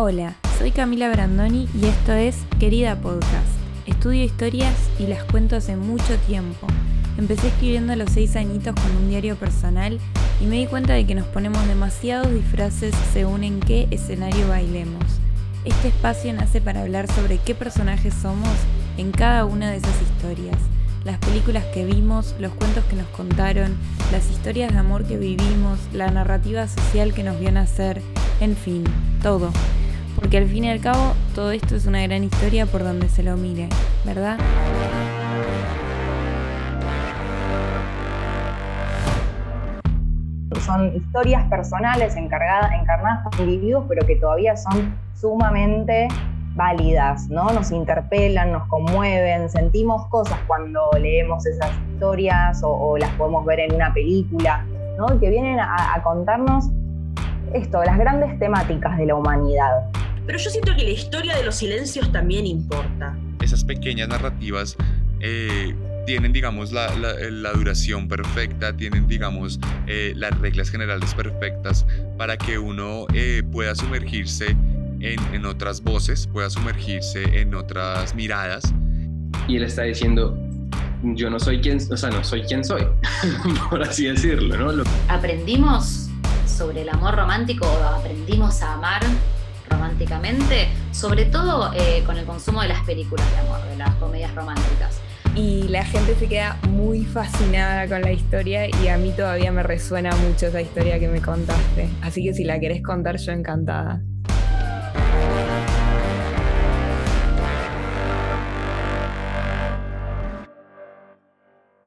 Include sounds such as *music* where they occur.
Hola, soy Camila Brandoni y esto es Querida Podcast. Estudio historias y las cuento hace mucho tiempo. Empecé escribiendo a los seis añitos con un diario personal y me di cuenta de que nos ponemos demasiados disfraces según en qué escenario bailemos. Este espacio nace para hablar sobre qué personajes somos en cada una de esas historias. Las películas que vimos, los cuentos que nos contaron, las historias de amor que vivimos, la narrativa social que nos vio nacer, en fin, todo porque al fin y al cabo todo esto es una gran historia por donde se lo mire, ¿verdad? Son historias personales encargadas, encarnadas por individuos, pero que todavía son sumamente válidas, ¿no? Nos interpelan, nos conmueven, sentimos cosas cuando leemos esas historias o, las podemos ver en una película, ¿no? Que vienen a contarnos esto, las grandes temáticas de la humanidad pero yo siento que la historia de los silencios también importa. Esas pequeñas narrativas eh, tienen, digamos, la, duración perfecta, tienen, digamos, eh, las reglas generales perfectas para que uno eh, pueda sumergirse en, otras voces, pueda sumergirse en otras miradas. Y él está diciendo, yo no soy quien, o sea, no soy quien soy, *laughs* por así decirlo, ¿no? Aprendimos sobre el amor romántico, aprendimos a amar románticamente, sobre todo eh, con el consumo de las películas de amor, de las comedias románticas. Y la gente se queda muy fascinada con la historia y a mí todavía me resuena mucho esa historia que me contaste. Así que si la querés contar, yo encantada.